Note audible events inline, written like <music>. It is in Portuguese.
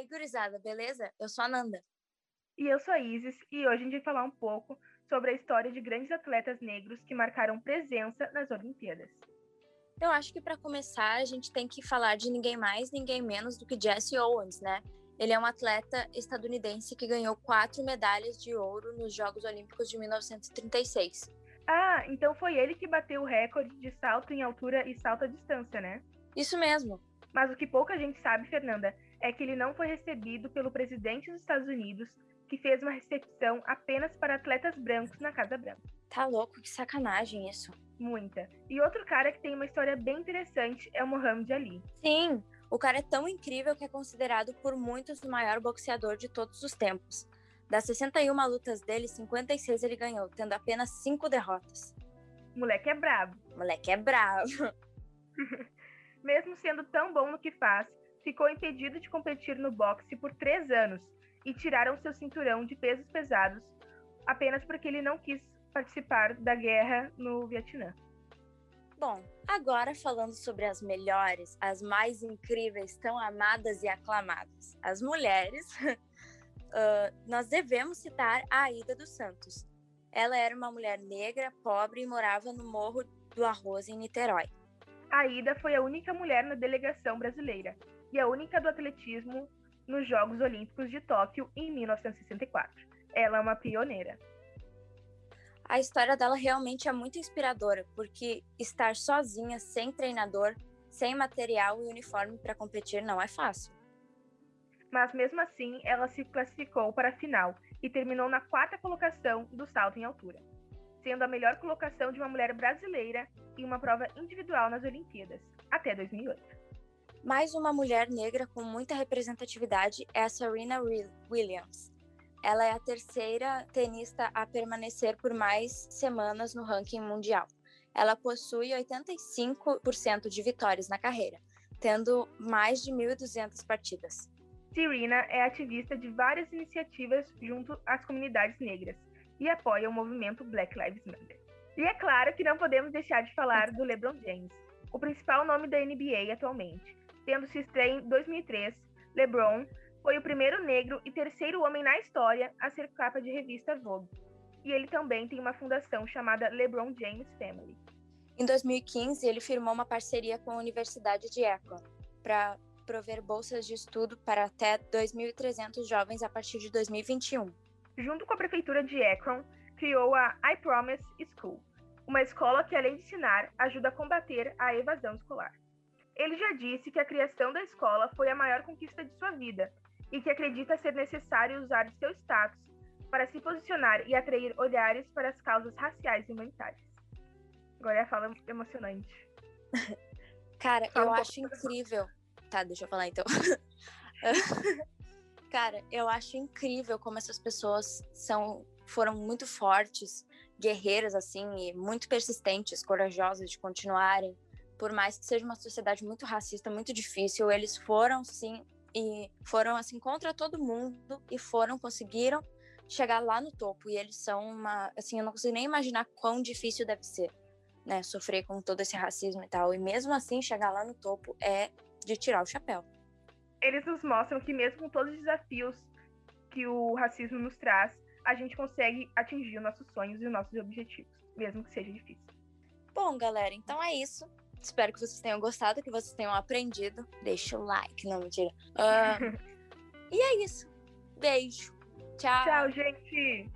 aí, gurizada, beleza? Eu sou a Nanda. E eu sou a Isis, e hoje a gente vai falar um pouco sobre a história de grandes atletas negros que marcaram presença nas Olimpíadas. Eu acho que para começar a gente tem que falar de ninguém mais, ninguém menos do que Jesse Owens, né? Ele é um atleta estadunidense que ganhou quatro medalhas de ouro nos Jogos Olímpicos de 1936. Ah, então foi ele que bateu o recorde de salto em altura e salto à distância, né? Isso mesmo. Mas o que pouca gente sabe, Fernanda, é que ele não foi recebido pelo presidente dos Estados Unidos, que fez uma recepção apenas para atletas brancos na Casa Branca. Tá louco, que sacanagem isso. Muita. E outro cara que tem uma história bem interessante é o Muhammad Ali. Sim, o cara é tão incrível que é considerado por muitos o maior boxeador de todos os tempos. Das 61 lutas dele, 56 ele ganhou, tendo apenas 5 derrotas. Moleque é brabo. Moleque é bravo. <laughs> Mesmo sendo tão bom no que faz, ficou impedido de competir no boxe por três anos e tiraram seu cinturão de pesos pesados apenas porque ele não quis participar da guerra no Vietnã. Bom, agora falando sobre as melhores, as mais incríveis, tão amadas e aclamadas, as mulheres, uh, <laughs> nós devemos citar a Aida dos Santos. Ela era uma mulher negra, pobre e morava no Morro do Arroz, em Niterói. Aida foi a única mulher na delegação brasileira e a única do atletismo nos Jogos Olímpicos de Tóquio em 1964. Ela é uma pioneira. A história dela realmente é muito inspiradora, porque estar sozinha, sem treinador, sem material e uniforme para competir não é fácil. Mas mesmo assim, ela se classificou para a final e terminou na quarta colocação do salto em altura, sendo a melhor colocação de uma mulher brasileira uma prova individual nas Olimpíadas, até 2008. Mais uma mulher negra com muita representatividade é a Serena Williams. Ela é a terceira tenista a permanecer por mais semanas no ranking mundial. Ela possui 85% de vitórias na carreira, tendo mais de 1.200 partidas. Serena é ativista de várias iniciativas junto às comunidades negras e apoia o movimento Black Lives Matter. E é claro que não podemos deixar de falar do LeBron James, o principal nome da NBA atualmente, tendo se estreia em 2003, LeBron foi o primeiro negro e terceiro homem na história a ser capa de revista Vogue. E ele também tem uma fundação chamada LeBron James Family. Em 2015, ele firmou uma parceria com a Universidade de Akron para prover bolsas de estudo para até 2.300 jovens a partir de 2021. Junto com a prefeitura de Akron, criou a I Promise School, uma escola que, além de ensinar, ajuda a combater a evasão escolar. Ele já disse que a criação da escola foi a maior conquista de sua vida e que acredita ser necessário usar o seu status para se posicionar e atrair olhares para as causas raciais e humanitárias. Agora é a fala emocionante. <laughs> Cara, Fala eu um acho incrível. Tá, deixa eu falar então. <laughs> Cara, eu acho incrível como essas pessoas são foram muito fortes, guerreiras assim e muito persistentes, corajosas de continuarem por mais que seja uma sociedade muito racista, muito difícil, eles foram sim e foram assim contra todo mundo e foram conseguiram chegar lá no topo. E eles são uma assim eu não consigo nem imaginar quão difícil deve ser né sofrer com todo esse racismo e tal. E mesmo assim chegar lá no topo é de tirar o chapéu. Eles nos mostram que mesmo com todos os desafios que o racismo nos traz a gente consegue atingir os nossos sonhos e os nossos objetivos mesmo que seja difícil bom galera então é isso Espero que vocês tenham gostado, que vocês tenham aprendido. Deixa o like, não mentira. Uh, <laughs> e é isso. Beijo. Tchau. Tchau, gente.